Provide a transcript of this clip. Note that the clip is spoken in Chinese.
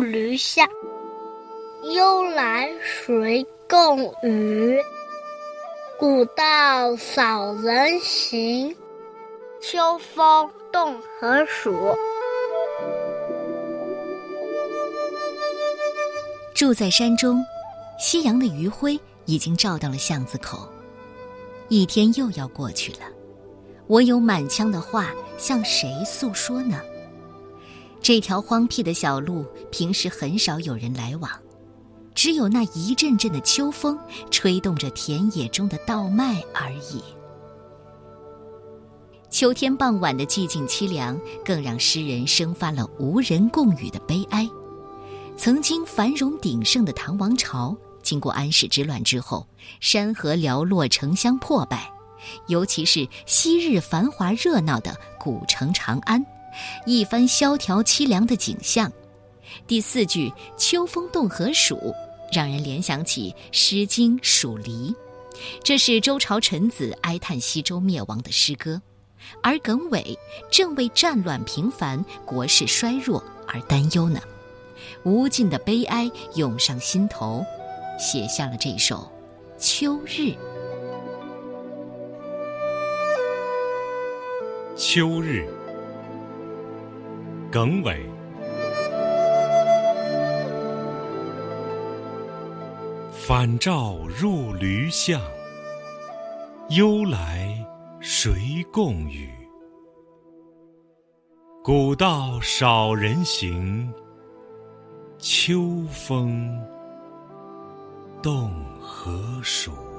驴巷，忧来谁共语？古道少人行，秋风动何暑？住在山中，夕阳的余晖已经照到了巷子口。一天又要过去了，我有满腔的话向谁诉说呢？这条荒僻的小路，平时很少有人来往，只有那一阵阵的秋风吹动着田野中的稻麦而已。秋天傍晚的寂静凄凉，更让诗人生发了无人共语的悲哀。曾经繁荣鼎盛的唐王朝，经过安史之乱之后，山河寥落，城乡破败，尤其是昔日繁华热闹的古城长安，一番萧条凄凉的景象。第四句“秋风动何暑”，让人联想起《诗经·蜀离》，这是周朝臣子哀叹西周灭亡的诗歌，而耿伟正为战乱频繁、国势衰弱而担忧呢。无尽的悲哀涌上心头，写下了这首《秋日》。秋日，耿伟。返照入驴巷，忧来谁共语？古道少人行。秋风动何暑？